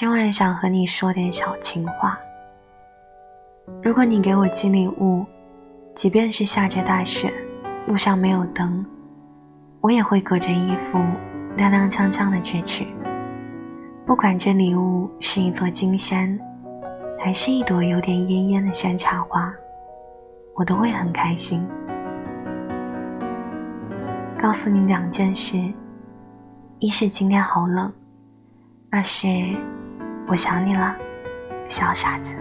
今晚想和你说点小情话。如果你给我寄礼物，即便是下着大雪，路上没有灯，我也会隔着衣服踉踉跄跄的去取。不管这礼物是一座金山，还是一朵有点艳艳的山茶花，我都会很开心。告诉你两件事：一是今天好冷，二是我想你了，小傻子。